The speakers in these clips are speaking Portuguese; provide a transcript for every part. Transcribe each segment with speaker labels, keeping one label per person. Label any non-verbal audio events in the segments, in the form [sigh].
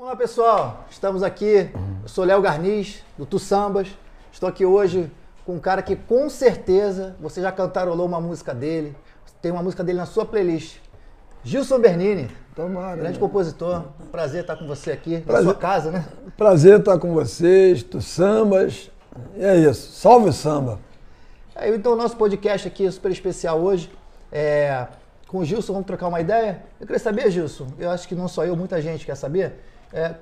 Speaker 1: Olá pessoal, estamos aqui. Eu sou Léo Garniz, do Tu Sambas. Estou aqui hoje com um cara que com certeza você já cantarolou uma música dele. Tem uma música dele na sua playlist. Gilson Bernini,
Speaker 2: Tomara.
Speaker 1: grande
Speaker 2: né?
Speaker 1: compositor. Prazer estar com você aqui na
Speaker 2: Prazer.
Speaker 1: sua casa, né?
Speaker 2: Prazer estar com vocês, tu sambas. E é isso. Salve o samba.
Speaker 1: Aí, então, o nosso podcast aqui é super especial hoje. É, com o Gilson, vamos trocar uma ideia? Eu queria saber, Gilson, eu acho que não só eu, muita gente quer saber. É,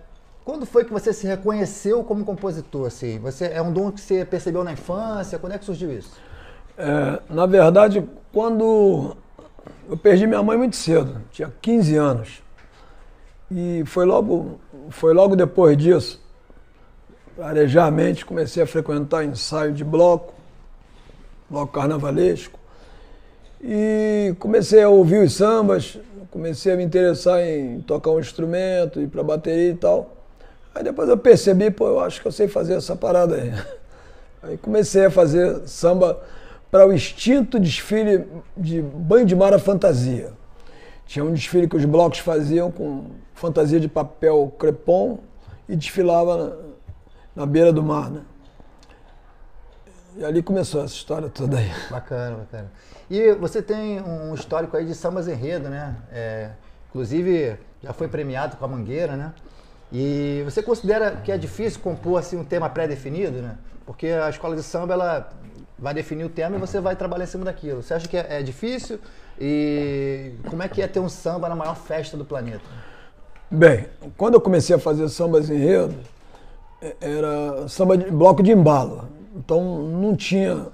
Speaker 1: quando foi que você se reconheceu como compositor? Assim? Você, é um dom que você percebeu na infância? Quando é que surgiu isso?
Speaker 2: É, na verdade, quando eu perdi minha mãe muito cedo, tinha 15 anos. E foi logo, foi logo depois disso, arejamente, comecei a frequentar ensaio de bloco, bloco carnavalesco. E comecei a ouvir os sambas, comecei a me interessar em tocar um instrumento, ir para bateria e tal. Aí depois eu percebi, pô, eu acho que eu sei fazer essa parada aí. [laughs] Aí comecei a fazer samba para o extinto desfile de banho de mar à fantasia. Tinha um desfile que os blocos faziam com fantasia de papel crepom e desfilava na, na beira do mar, né? E ali começou essa história toda aí.
Speaker 1: Bacana, bacana. E você tem um histórico aí de sambas enredo, né? É, inclusive, já foi premiado com a Mangueira, né? E você considera que é difícil compor assim um tema pré-definido, né? Porque a escola de samba ela vai definir o tema e você vai trabalhar em cima daquilo. Você acha que é, é difícil? E como é que é ter um samba na maior festa do planeta?
Speaker 2: Bem, quando eu comecei a fazer sambas enredo, eh, era samba de bloco de embalo. Então não tinha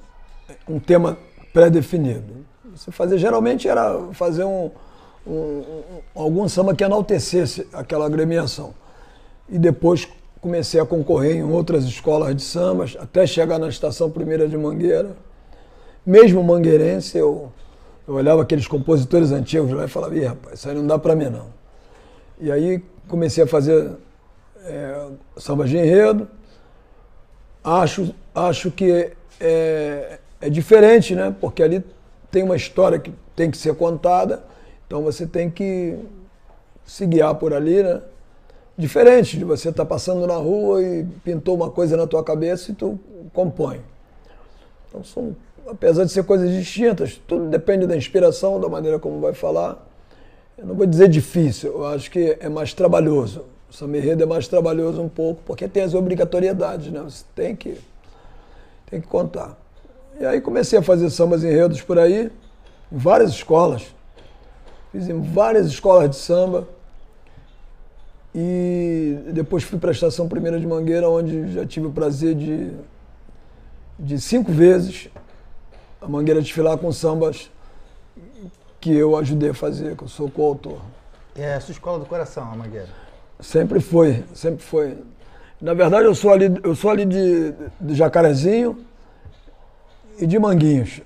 Speaker 2: um tema pré-definido. Você fazia, geralmente era fazer um, um- um- algum samba que enaltecesse aquela agremiação. E depois comecei a concorrer em outras escolas de sambas, até chegar na Estação Primeira de Mangueira. Mesmo mangueirense, eu, eu olhava aqueles compositores antigos lá e falava, Ih, rapaz, isso aí não dá para mim não. E aí comecei a fazer é, samba de enredo. Acho, acho que é, é diferente, né? Porque ali tem uma história que tem que ser contada, então você tem que se guiar por ali, né? Diferente de você estar passando na rua e pintou uma coisa na tua cabeça e tu compõe. Então são, apesar de ser coisas distintas, tudo depende da inspiração, da maneira como vai falar. Eu não vou dizer difícil, eu acho que é mais trabalhoso. O samba enredo é mais trabalhoso um pouco, porque tem as obrigatoriedades, né? Você tem que, tem que contar. E aí comecei a fazer sambas enredos por aí, em várias escolas. Fiz em várias escolas de samba. E depois fui para a Estação Primeira de Mangueira, onde já tive o prazer de, de cinco vezes a Mangueira desfilar com sambas que eu ajudei a fazer, que eu sou coautor.
Speaker 1: É a sua escola do coração, a Mangueira.
Speaker 2: Sempre foi, sempre foi. Na verdade, eu sou ali, eu sou ali de, de Jacarezinho e de Manguinhos.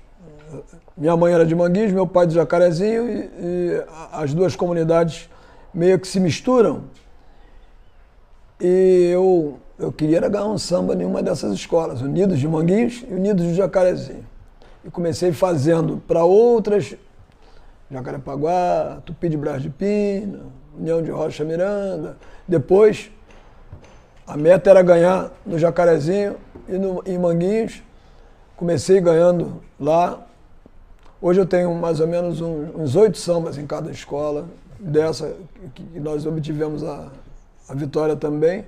Speaker 2: Minha mãe era de Manguinhos, meu pai de Jacarezinho e, e as duas comunidades meio que se misturam. E eu, eu queria era ganhar um samba em uma dessas escolas, Unidos de Manguinhos e Unidos de Jacarezinho. E comecei fazendo para outras Jacarepaguá, Tupi de Brás de Pina, União de Rocha Miranda. Depois, a meta era ganhar no Jacarezinho e no, em Manguinhos. Comecei ganhando lá. Hoje eu tenho mais ou menos uns oito sambas em cada escola, dessa que que nós obtivemos a, a vitória também.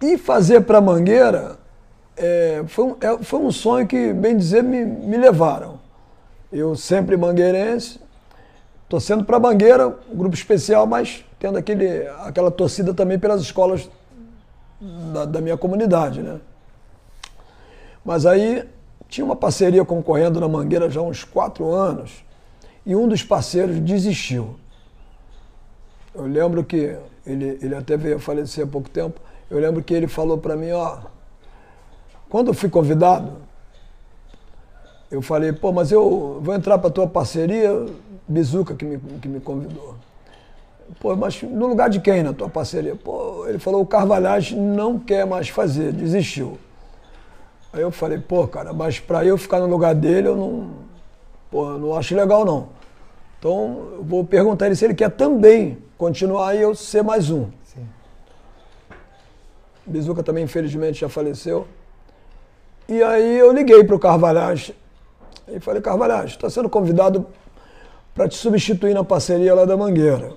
Speaker 2: E fazer para Mangueira é, foi, um, é, foi um sonho que, bem dizer, me, me levaram. Eu sempre mangueirense, torcendo para Mangueira, um grupo especial, mas tendo aquele, aquela torcida também pelas escolas da, da minha comunidade, né? Mas aí tinha uma parceria concorrendo na Mangueira já há uns quatro anos e um dos parceiros desistiu. Eu lembro que ele, ele até veio falecer há pouco tempo. Eu lembro que ele falou para mim, ó, quando eu fui convidado, eu falei, pô, mas eu vou entrar para tua parceria, Bizuca que me, que me convidou. Pô, mas no lugar de quem na tua parceria? Pô, ele falou, o Carvalhais não quer mais fazer, desistiu. Aí eu falei, pô, cara, mas para eu ficar no lugar dele, eu não, pô, eu não acho legal não. Então eu vou perguntar ele se ele quer também continuar e eu ser mais um.
Speaker 1: Sim.
Speaker 2: Bizuca também, infelizmente, já faleceu. E aí eu liguei para o Carvalhais e falei, Carvalhais, está sendo convidado para te substituir na parceria lá da Mangueira.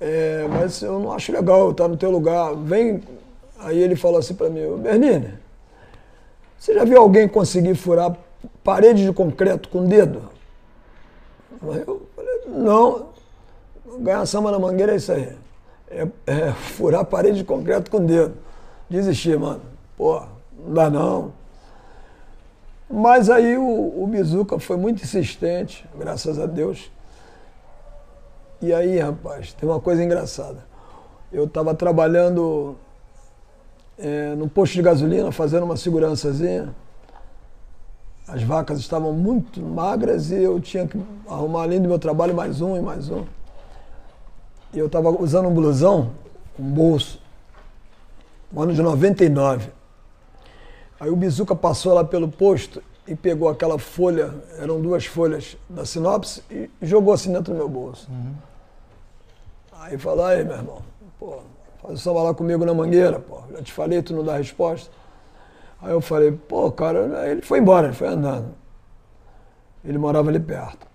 Speaker 2: É, mas eu não acho legal estar no teu lugar. Vem. Aí ele falou assim para mim, Bernini, você já viu alguém conseguir furar parede de concreto com o dedo? Eu falei, não. Ganhar samba na mangueira é isso aí. É, é furar parede de concreto com o dedo. Desistir, mano. Pô, não dá não. Mas aí o, o Bizuca foi muito insistente, graças a Deus. E aí, rapaz, tem uma coisa engraçada. Eu estava trabalhando é, no posto de gasolina, fazendo uma segurançazinha. As vacas estavam muito magras e eu tinha que arrumar, além do meu trabalho, mais um e mais um. E eu estava usando um blusão, um bolso, no ano de 99. Aí o Bizuca passou lá pelo posto e pegou aquela folha, eram duas folhas da sinopse, e jogou assim dentro do meu bolso. Uhum. Aí falou, aí, meu irmão, pô, faz o samba lá comigo na mangueira, pô, já te falei, tu não dá resposta. Aí eu falei, pô, cara, aí ele foi embora, ele foi andando. Ele morava ali perto,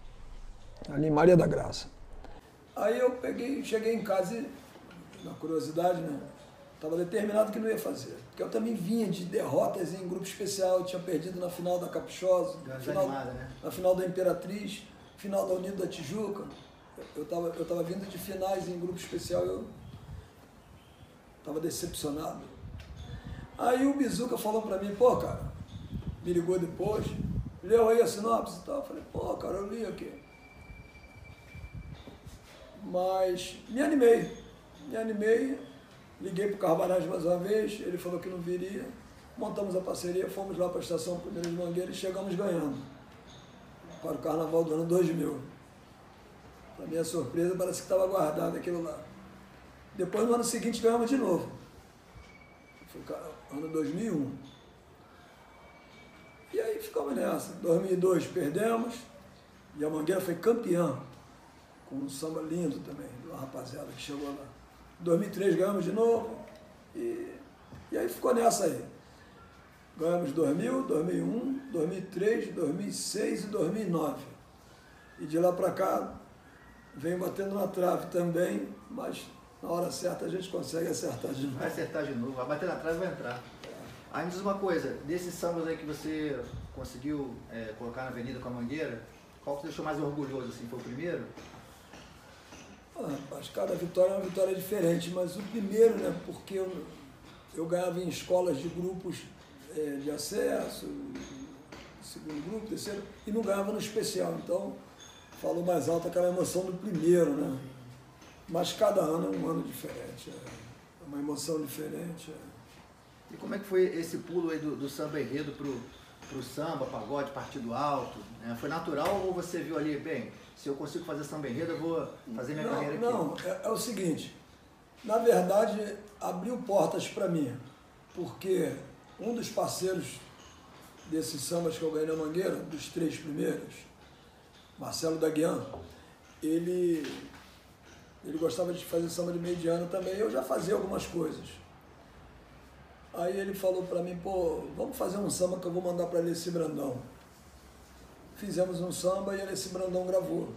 Speaker 2: ali em Maria da Graça. Aí eu peguei, cheguei em casa e, na curiosidade, né? Estava determinado que não ia fazer. Porque eu também vinha de derrotas em grupo especial. Eu tinha perdido na final da Caprichosa, final, animada, né? na final da Imperatriz, final da Unido da Tijuca. Eu estava eu tava vindo de finais em grupo especial eu estava decepcionado. Aí o Bizuca falou para mim, pô, cara, me ligou depois, leu aí a sinopse e tal. Eu falei, pô, cara, eu li aqui. Mas me animei, me animei Liguei para o Carvalhais mais uma vez, ele falou que não viria. Montamos a parceria, fomos lá para a estação Primeiro de Mangueira e chegamos ganhando para o carnaval do ano 2000. Para minha surpresa, parece que estava guardado aquilo lá. Depois, no ano seguinte, ganhamos de novo. Foi ano 2001. E aí ficamos nessa. 2002 perdemos e a Mangueira foi campeã, com um samba lindo também, uma rapaziada que chegou lá. 2003 ganhamos de novo. E, e aí ficou nessa aí. Ganhamos 2000, 2001, 2003, 2006 e 2009. E de lá para cá, vem batendo na trave também, mas na hora certa a gente consegue acertar de novo.
Speaker 1: Vai acertar de novo, vai bater na trave e vai entrar. Aí me diz uma coisa, desses sambas aí que você conseguiu é, colocar na Avenida com a Mangueira, qual que deixou mais orgulhoso? Assim, foi o primeiro?
Speaker 2: Ah, acho que cada vitória é uma vitória diferente, mas o primeiro, né, porque eu, eu ganhava em escolas de grupos é, de acesso, segundo grupo, terceiro, e não ganhava no especial. Então, falou mais alto aquela emoção do primeiro, né? Mas cada ano é um ano diferente, é uma emoção diferente. É.
Speaker 1: E como é que foi esse pulo aí do, do samba enredo pro, pro samba, pagode, partido alto? Né? Foi natural ou você viu ali, bem, se eu consigo fazer samba enredo, eu vou fazer minha
Speaker 2: não,
Speaker 1: carreira aqui.
Speaker 2: Não, é, é o seguinte, na verdade, abriu portas para mim, porque um dos parceiros desses sambas que eu ganhei na Mangueira, dos três primeiros, Marcelo Daguian, ele, ele gostava de fazer samba de meio de ano também, eu já fazia algumas coisas. Aí ele falou para mim, pô, vamos fazer um samba que eu vou mandar para Alessi Brandão fizemos um samba e esse Brandão gravou.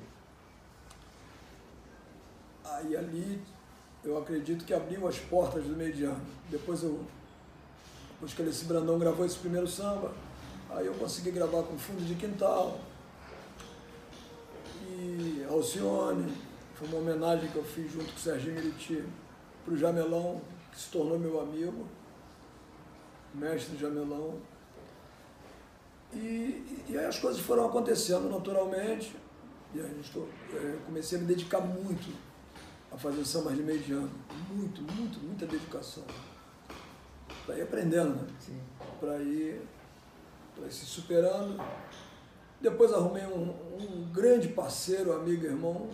Speaker 2: Aí ali eu acredito que abriu as portas do mediano. Depois eu, depois que esse Brandão gravou esse primeiro samba, aí eu consegui gravar com Fundo de Quintal e Alcione. Foi uma homenagem que eu fiz junto com o Serginho Meriti para o Jamelão, que se tornou meu amigo, mestre Jamelão. E, e aí as coisas foram acontecendo naturalmente. E aí estou, é, comecei a me dedicar muito a fazer samba de mediano. Muito, muito, muita dedicação. Para ir aprendendo, né? Para ir, ir se superando. Depois arrumei um, um grande parceiro, amigo, irmão,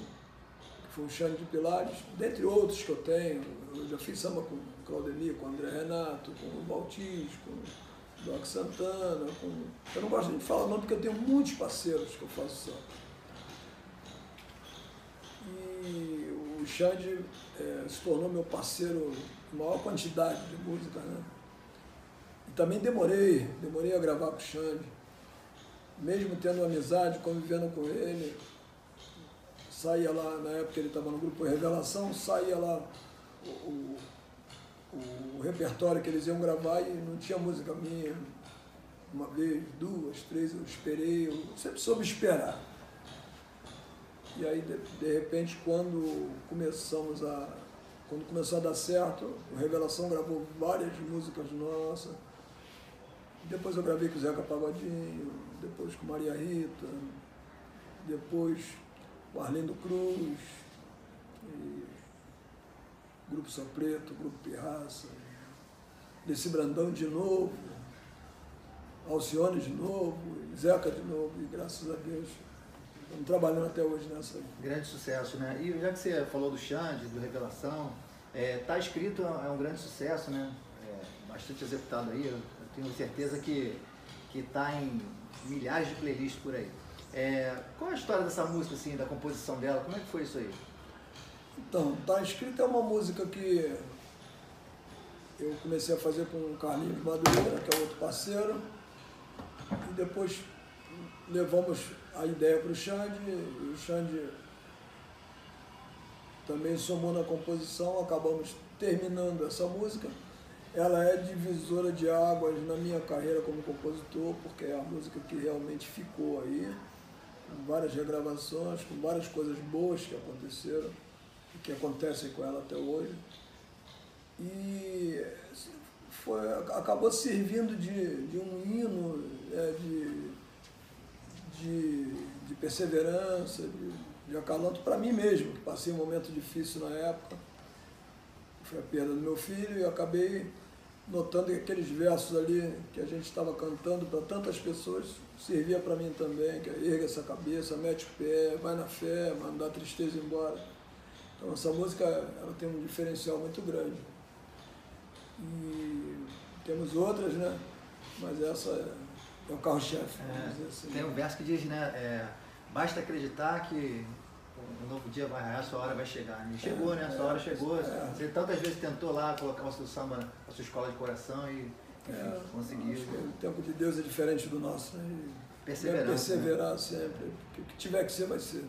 Speaker 2: o Xande de Pilares, dentre outros que eu tenho. Eu já fiz samba com Claudemir, com André Renato, com o Baltis, com Doc Santana, com... eu não gosto de falar não porque eu tenho muitos parceiros que eu faço samba. E o Xande é, se tornou meu parceiro em maior quantidade de música, né? E também demorei, demorei a gravar com o Xande. Mesmo tendo amizade, convivendo com ele, saía lá, na época ele estava no grupo Revelação, saía lá o, o, o, repertório que eles iam gravar e não tinha música minha. Uma vez, duas, três, eu esperei, eu sempre soube esperar. E aí, de, de repente, quando começamos a. Quando começou a dar certo, o Revelação gravou várias músicas nossas. Depois eu gravei com o Zeca Pagodinho, depois com Maria Rita, depois Arlindo Cruz, Grupo São Preto, Grupo Pirraça, Desse Brandão de novo, Alcione de novo, Zeca de novo, e graças a Deus Estamos trabalhando até hoje nessa.
Speaker 1: Grande sucesso, né? E já que você falou do Xande, do Revelação, é, tá escrito, é um grande sucesso, né? É, bastante executado aí, eu, tenho certeza que que está em milhares de playlists por aí. É, qual é a história dessa música, assim, da composição dela? Como é que foi isso aí?
Speaker 2: Então, Tá Escrito é uma música que eu comecei a fazer com o Carlinhos Madureira, que é outro parceiro, e depois levamos a ideia para o Xande, e o Xande também somou na composição, acabamos terminando essa música. Ela é divisora de águas na minha carreira como compositor, porque é a música que realmente ficou aí, com várias regravações, com várias coisas boas que aconteceram e que acontecem com ela até hoje. E foi, acabou servindo de, de um hino, é, de de, de perseverança, de, de acalanto para mim mesmo, que passei um momento difícil na época. Foi a perda do meu filho e acabei notando que aqueles versos ali que a gente estava cantando para tantas pessoas servia para mim também, que é erga essa cabeça, mete o pé, vai na fé, manda a tristeza embora. Então essa música ela tem um diferencial muito grande. E temos outras, né? Mas essa é é o carro-chefe.
Speaker 1: É, assim. Tem um verso que diz, né? É, basta acreditar que um novo dia vai raiar, a sua hora vai chegar. E chegou, né? A sua hora chegou. É. Você tantas vezes tentou lá colocar o seu samba na sua escola de coração e é, conseguiu.
Speaker 2: o tempo de Deus é diferente do nosso. Né?
Speaker 1: Perseverar.
Speaker 2: Perseverar né? sempre. O que tiver que ser, vai ser.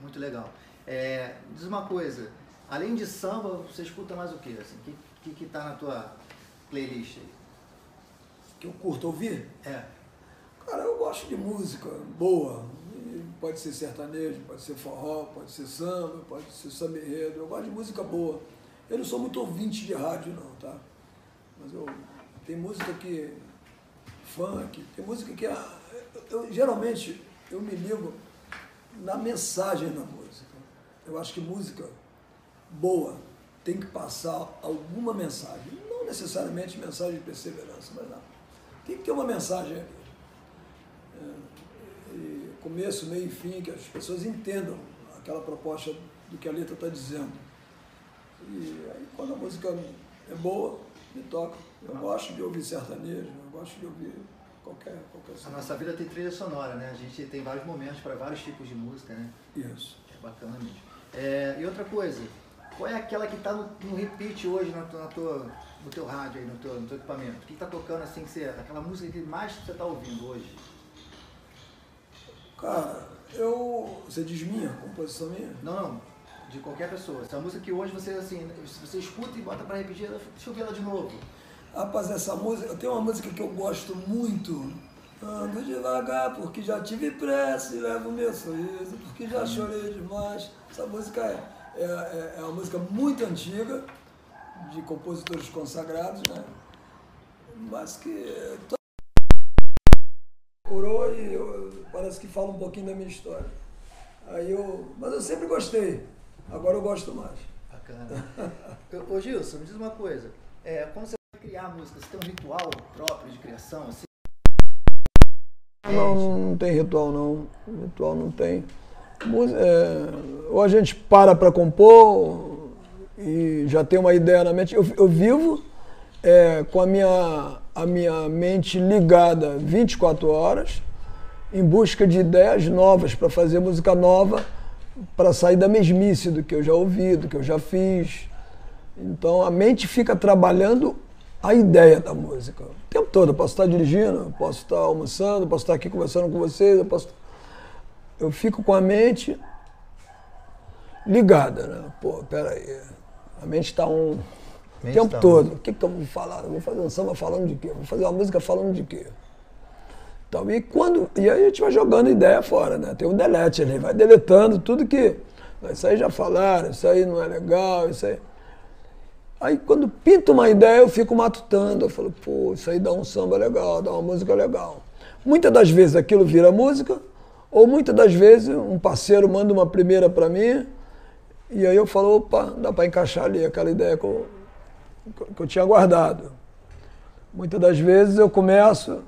Speaker 1: Muito legal. É, diz uma coisa, além de samba, você escuta mais o quê? Assim, o que, que, que tá na tua playlist aí?
Speaker 2: Que eu curto ouvir?
Speaker 1: É.
Speaker 2: Cara, eu gosto de música boa. Pode ser sertanejo, pode ser forró, pode ser samba, pode ser samba enredo. Eu gosto de música boa. Eu não sou muito ouvinte de rádio não, tá? Mas eu tem música que funk, tem música que eu, eu, geralmente eu me ligo na mensagem da música. Eu acho que música boa tem que passar alguma mensagem, não necessariamente mensagem de perseverança, mas não. Tem que ter uma mensagem ali começo, meio e fim, que as pessoas entendam aquela proposta do que a letra está dizendo. E aí, quando a música é boa, me toca. Eu gosto de ouvir sertanejo, eu gosto de ouvir qualquer, qualquer
Speaker 1: A nossa vida tem trilha sonora, né? A gente tem vários momentos para vários tipos de música, né?
Speaker 2: Isso.
Speaker 1: É bacana mesmo. É, e outra coisa, qual é aquela que está no, no, repeat hoje na tua, na tua, no teu rádio, aí, no, teu, no teu equipamento? O que está tocando assim, que você, aquela música que mais você está ouvindo hoje?
Speaker 2: Cara, eu. Você diz minha, composição minha?
Speaker 1: Não, não. De qualquer pessoa. Essa música que hoje você assim, você escuta e bota pra repetir, deixa eu ver ela de novo.
Speaker 2: Rapaz, essa música, tem uma música que eu gosto muito. Ando devagar porque já tive pressa e levo meu sorriso, porque já chorei demais. Essa música é, é, é, é uma música muito antiga, de compositores consagrados, né? Mas que coroa e eu, parece que fala um pouquinho da minha história. Aí eu, mas eu sempre gostei. Agora eu gosto mais.
Speaker 1: Bacana. Ô Gilson, me diz uma coisa. É, quando você vai criar música, você tem um ritual próprio de criação? Assim?
Speaker 2: Não, não tem ritual não. Ritual não tem. É, ou a gente para para compor e já tem uma ideia na mente. Eu, eu vivo é, com a minha, a minha mente ligada 24 horas, em busca de ideias novas para fazer música nova, para sair da mesmice do que eu já ouvi, do que eu já fiz. Então a mente fica trabalhando a ideia da música. O tempo todo, eu posso estar dirigindo, eu posso estar almoçando, eu posso estar aqui conversando com vocês, eu posso. Eu fico com a mente ligada, né? Pô, peraí. A mente está um. O tempo tá todo. Um... O que, que eu vou falar? Eu vou fazer um samba falando de quê? vou fazer uma música falando de quê? Então, e, quando, e aí a gente vai jogando ideia fora, né? Tem um delete ali, vai deletando tudo que. Isso aí já falaram, isso aí não é legal, isso aí. Aí quando pinta uma ideia, eu fico matutando. Eu falo, pô, isso aí dá um samba legal, dá uma música legal. Muitas das vezes aquilo vira música, ou muitas das vezes um parceiro manda uma primeira para mim, e aí eu falo, opa, dá para encaixar ali aquela ideia que eu, que eu tinha guardado. Muitas das vezes eu começo,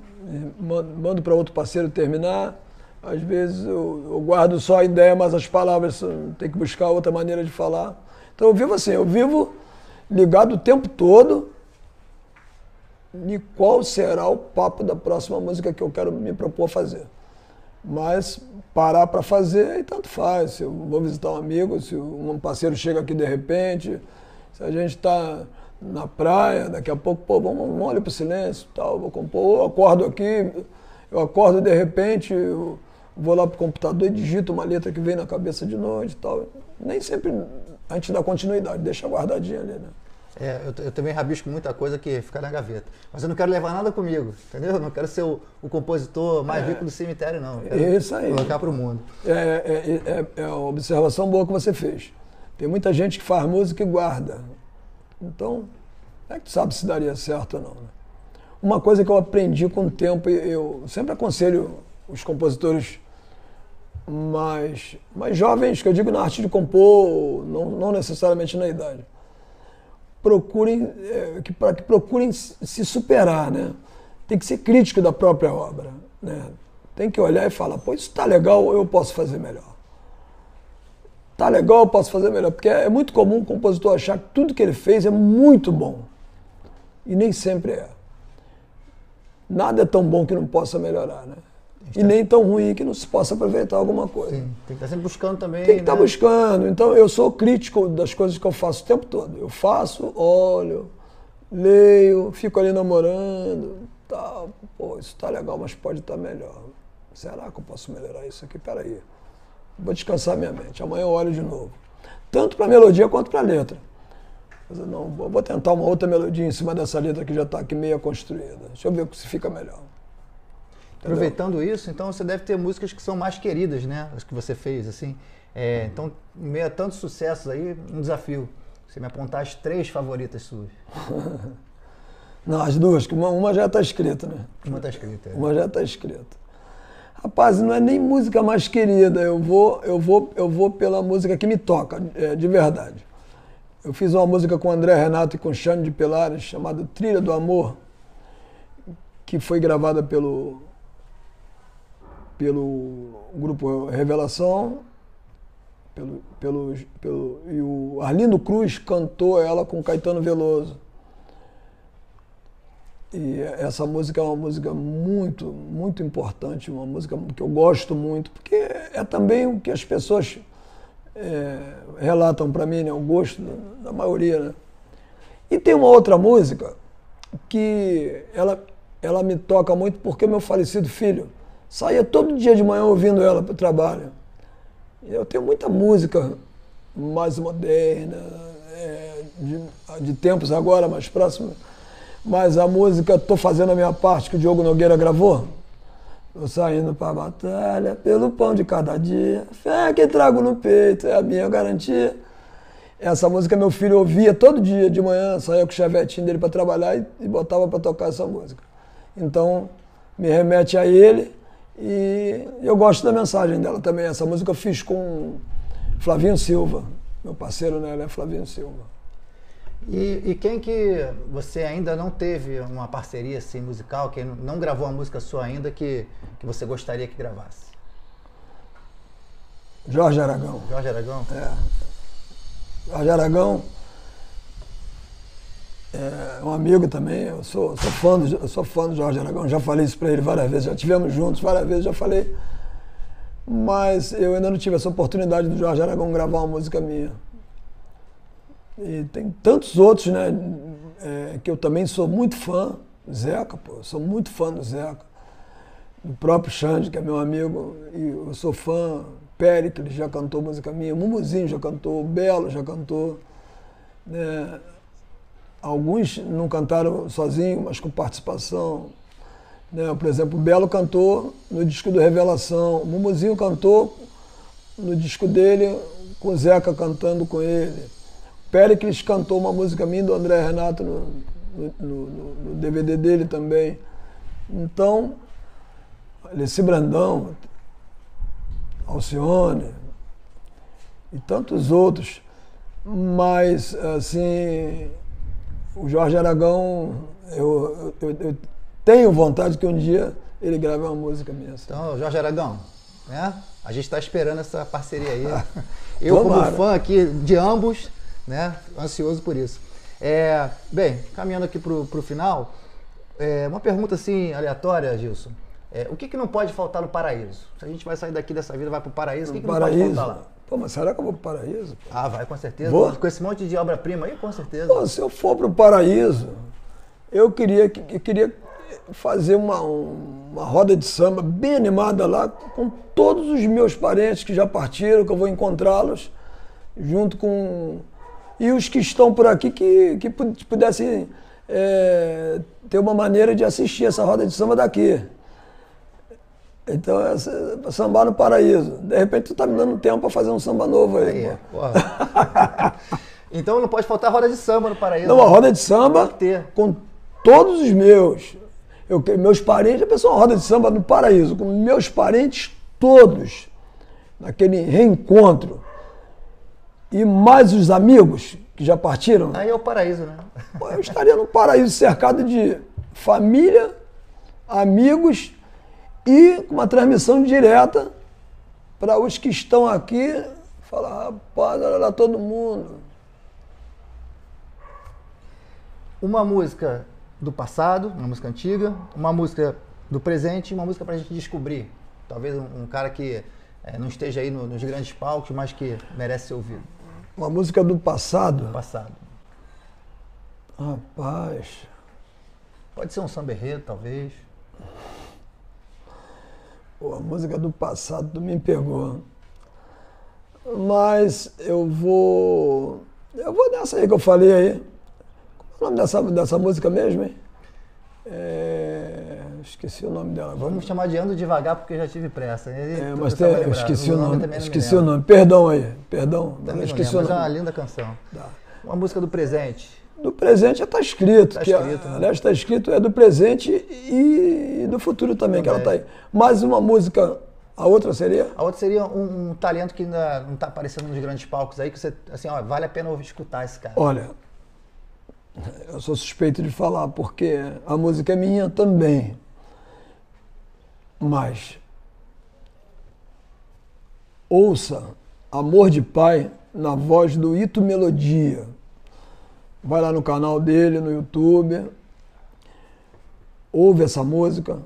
Speaker 2: mando para outro parceiro terminar. Às vezes eu, eu, guardo só a ideia, mas as palavras tem que buscar outra maneira de falar. Então eu vivo assim, eu vivo ligado o tempo todo de qual será o papo da próxima música que eu quero me propor fazer. Mas parar para fazer, e tanto faz. Se eu vou visitar um amigo, se um parceiro chega aqui de repente, se a gente está na praia, daqui a pouco, pô, vamos, vamos olhar para o silêncio, tal, vou compor, eu acordo aqui, eu acordo de repente, eu vou lá para o computador e digito uma letra que vem na cabeça de noite tal. Nem sempre a gente dá continuidade, deixa guardadinha ali, né?
Speaker 1: É, eu, eu, também rabisco muita coisa que fica na gaveta. Mas eu não quero levar nada comigo, entendeu? Eu não quero ser o, o compositor mais é, rico do cemitério, não.
Speaker 2: Eu isso aí.
Speaker 1: Colocar para o mundo.
Speaker 2: É, é, é, é, uma observação boa que você fez. Tem muita gente que faz música e guarda. Então, é que sabe se daria certo ou não. Né? Uma coisa que eu aprendi com o tempo, eu sempre aconselho os compositores mais, mais jovens, que eu digo na arte de compor, não, não necessariamente na idade, procurem, é, que, para que procurem se superar, né? Tem que ser crítico da própria obra, né? Tem que olhar e falar, pô, isso está legal, eu posso fazer melhor. Tá legal, eu posso fazer melhor. Porque é muito comum o compositor achar que tudo que ele fez é muito bom. E nem sempre é. Nada é tão bom que não possa melhorar, né? E nem tão ruim que não se possa aproveitar alguma coisa. Sim,
Speaker 1: tem que estar sempre buscando também.
Speaker 2: Tem que estar né? buscando. Então eu sou crítico das coisas que eu faço o tempo todo. Eu faço, olho, leio, fico ali namorando. Tá, pô, isso tá legal, mas pode estar melhor. Será que eu posso melhorar isso aqui? Peraí vou descansar minha mente. Amanhã eu olho de novo. Tanto para a melodia quanto para a letra. não, vou tentar uma outra melodia em cima dessa letra que já está aqui meio construída. Deixa eu ver se fica melhor.
Speaker 1: Entendeu? Aproveitando isso, então você deve ter músicas que são mais queridas, né? As que você fez, assim. É, então, em meio a tantos sucessos aí, um desafio. Você me apontar as três favoritas suas. [laughs]
Speaker 2: Não, as duas, que uma, uma já está escrita, né?
Speaker 1: Uma está escrita. É.
Speaker 2: Uma já está escrita. Rapaz, não é nem música mais querida, eu vou, eu vou, eu vou pela música que me toca, é, de verdade. Eu fiz uma música com André Renato e com Xande de Pilares, chamada Trilha do Amor, que foi gravada pelo, pelo grupo Revelação, pelo, pelo, pelo, e o Arlindo Cruz cantou ela com Caetano Veloso. E essa música é uma música muito, muito importante, uma música que eu gosto muito, porque é também o que as pessoas é, relatam para mim, né, o gosto da, maioria. Né? E tem uma outra música que ela, ela me toca muito porque meu falecido filho saía todo dia de manhã ouvindo ela para o trabalho. Eu tenho muita música mais moderna, é, de, de tempos agora mais próximos mas a música Tô Fazendo a Minha Parte, que o Diogo Nogueira gravou. Tô saindo pra batalha pelo pão de cada dia. Fé que trago no peito, é a minha garantia. Essa música meu filho ouvia todo dia de manhã, saía com o chavetinho dele para trabalhar e, e botava para tocar essa música. Então, me remete a ele e eu gosto da mensagem dela também. Essa música eu fiz com Flavinho Silva, meu parceiro, né? Ele é Flavinho Silva.
Speaker 1: E, e, quem que você ainda não teve uma parceria assim, musical, quem não gravou uma música sua ainda que, que você gostaria que gravasse?
Speaker 2: Jorge Aragão.
Speaker 1: Jorge Aragão?
Speaker 2: É. Jorge Aragão é um amigo também, eu sou, sou, fã do, eu sou fã do Jorge Aragão, já falei isso para ele várias vezes, já tivemos juntos várias vezes, já falei. Mas eu ainda não tive essa oportunidade do Jorge Aragão gravar uma música minha. E tem tantos outros, né? É, que eu também sou muito fã. Zeca, pô, sou muito fã do Zeca. Do próprio Xande, que é meu amigo, e eu sou fã. Péricles já cantou música minha, Mumuzinho já cantou, Belo já cantou. Né? Alguns não cantaram sozinho, mas com participação. Né? Por exemplo, Belo cantou no disco do Revelação, Mumuzinho cantou no disco dele, com o Zeca cantando com ele. Péricles cantou uma música minha do André Renato no, no, no, no DVD dele também. Então, Alessi Brandão, Alcione e tantos outros. Mas, assim, o Jorge Aragão, eu, eu, eu tenho vontade que um dia ele grave uma música minha.
Speaker 1: Então, Jorge Aragão, né? A gente está esperando essa parceria aí. [laughs] Eu, Tomara. como fã aqui de ambos, né? Ansioso por isso. É, bem, caminhando aqui para o final, é, uma pergunta assim aleatória, Gilson. É, o que, que não pode faltar no paraíso? Se a gente vai sair daqui dessa vida, vai para o paraíso, o que, que
Speaker 2: paraíso.
Speaker 1: não pode faltar lá?
Speaker 2: Pô, mas será que eu vou para o paraíso?
Speaker 1: Pô? Ah, vai, com certeza. Vou? Com esse monte de obra-prima aí, com certeza. Pô,
Speaker 2: se eu for para o paraíso, eu queria, eu queria fazer uma, uma roda de samba bem animada lá, com todos os meus parentes que já partiram, que eu vou encontrá-los, junto com. E os que estão por aqui que, que pudessem é, ter uma maneira de assistir essa roda de samba daqui. Então, é sambar no paraíso. De repente, tu tá me dando tempo para fazer um samba novo aí. aí [laughs]
Speaker 1: então não pode faltar roda de samba no paraíso.
Speaker 2: Não, uma roda de samba com todos os meus. Eu, meus parentes, a pessoa uma roda de samba no paraíso, com meus parentes todos, naquele reencontro. E mais os amigos que já partiram.
Speaker 1: Aí é o paraíso, né?
Speaker 2: Eu estaria no paraíso cercado de família, amigos e uma transmissão direta para os que estão aqui falar, rapaz, olha lá todo mundo.
Speaker 1: Uma música do passado, uma música antiga, uma música do presente e uma música para a gente descobrir. Talvez um, um cara que é, não esteja aí no, nos grandes palcos, mas que merece ser ouvido.
Speaker 2: Uma música do passado?
Speaker 1: Do passado.
Speaker 2: Rapaz.
Speaker 1: Pode ser um samba talvez.
Speaker 2: Pô, a música do passado tu me pegou. Mas eu vou. Eu vou nessa aí que eu falei aí. Qual é o nome dessa, dessa música mesmo, hein? É, esqueci o nome dela.
Speaker 1: Vamos chamar de Ando Devagar porque eu já tive pressa.
Speaker 2: É, mas tem, eu esqueci o nome. nome esqueci o nome. Perdão aí. Perdão.
Speaker 1: Também esqueci lembro, o nome. Mas é uma linda canção. Tá. Uma música do presente.
Speaker 2: Do presente já está escrito. Tá escrito né? Aliás, está escrito é do presente e do futuro também, também. que ela está aí. Mais uma música, a outra seria?
Speaker 1: A outra seria um, um talento que ainda não está aparecendo nos grandes palcos aí, que você, assim, ó, vale a pena escutar esse cara.
Speaker 2: Olha, eu sou suspeito de falar, porque a música é minha também. Mas ouça Amor de Pai na voz do Ito Melodia. Vai lá no canal dele, no YouTube, ouve essa música,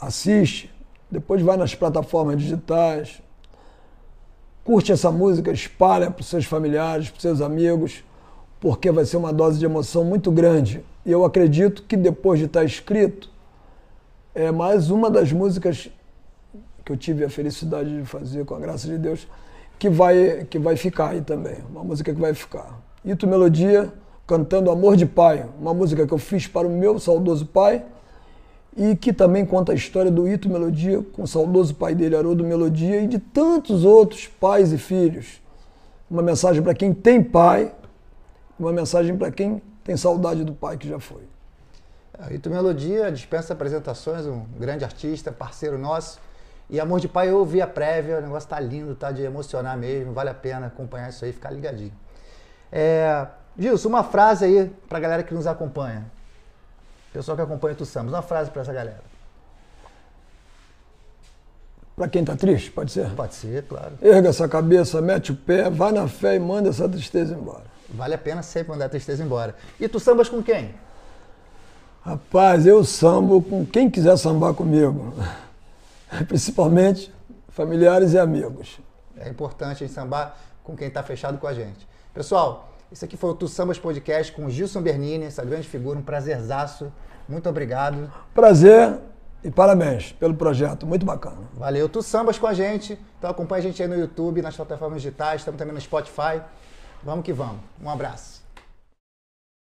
Speaker 2: assiste, depois vai nas plataformas digitais, curte essa música, espalha para os seus familiares, para os seus amigos, porque vai ser uma dose de emoção muito grande. E eu acredito que depois de estar escrito, é mais uma das músicas que eu tive a felicidade de fazer, com a graça de Deus, que vai, que vai ficar aí também. Uma música que vai ficar. Ito Melodia cantando Amor de Pai, uma música que eu fiz para o meu saudoso pai e que também conta a história do Ito Melodia com o saudoso pai dele, Haroldo Melodia, e de tantos outros pais e filhos. Uma mensagem para quem tem pai, uma mensagem para quem tem saudade do pai que já foi.
Speaker 1: É, Ito Melodia dispensa apresentações, um grande artista, parceiro nosso. E Amor de Pai eu ouvi a prévia, o negócio tá lindo, tá de emocionar mesmo, vale a pena acompanhar isso aí, ficar ligadinho. É, Gilson, uma frase aí para a galera que nos acompanha. Pessoal que acompanha o Tussamos, uma frase para essa galera.
Speaker 2: Para quem está triste, pode ser?
Speaker 1: Pode ser, claro.
Speaker 2: Erga essa cabeça, mete o pé, vai na fé e manda essa tristeza embora.
Speaker 1: Vale a pena sempre mandar a tristeza embora. E tu sambas com quem?
Speaker 2: Rapaz, eu sambo com quem quiser sambar comigo. [laughs] Principalmente familiares e amigos.
Speaker 1: É importante a gente sambar com quem está fechado com a gente. Pessoal, esse aqui foi o Tu Sambas Podcast com o Gilson Bernini, essa grande figura, um prazerzaço. Muito obrigado.
Speaker 2: Prazer e parabéns pelo projeto, muito bacana.
Speaker 1: Valeu. Tu Sambas com a gente. Então acompanha a gente aí no YouTube, nas plataformas digitais, estamos também no Spotify. Vamos que vamos. Um abraço.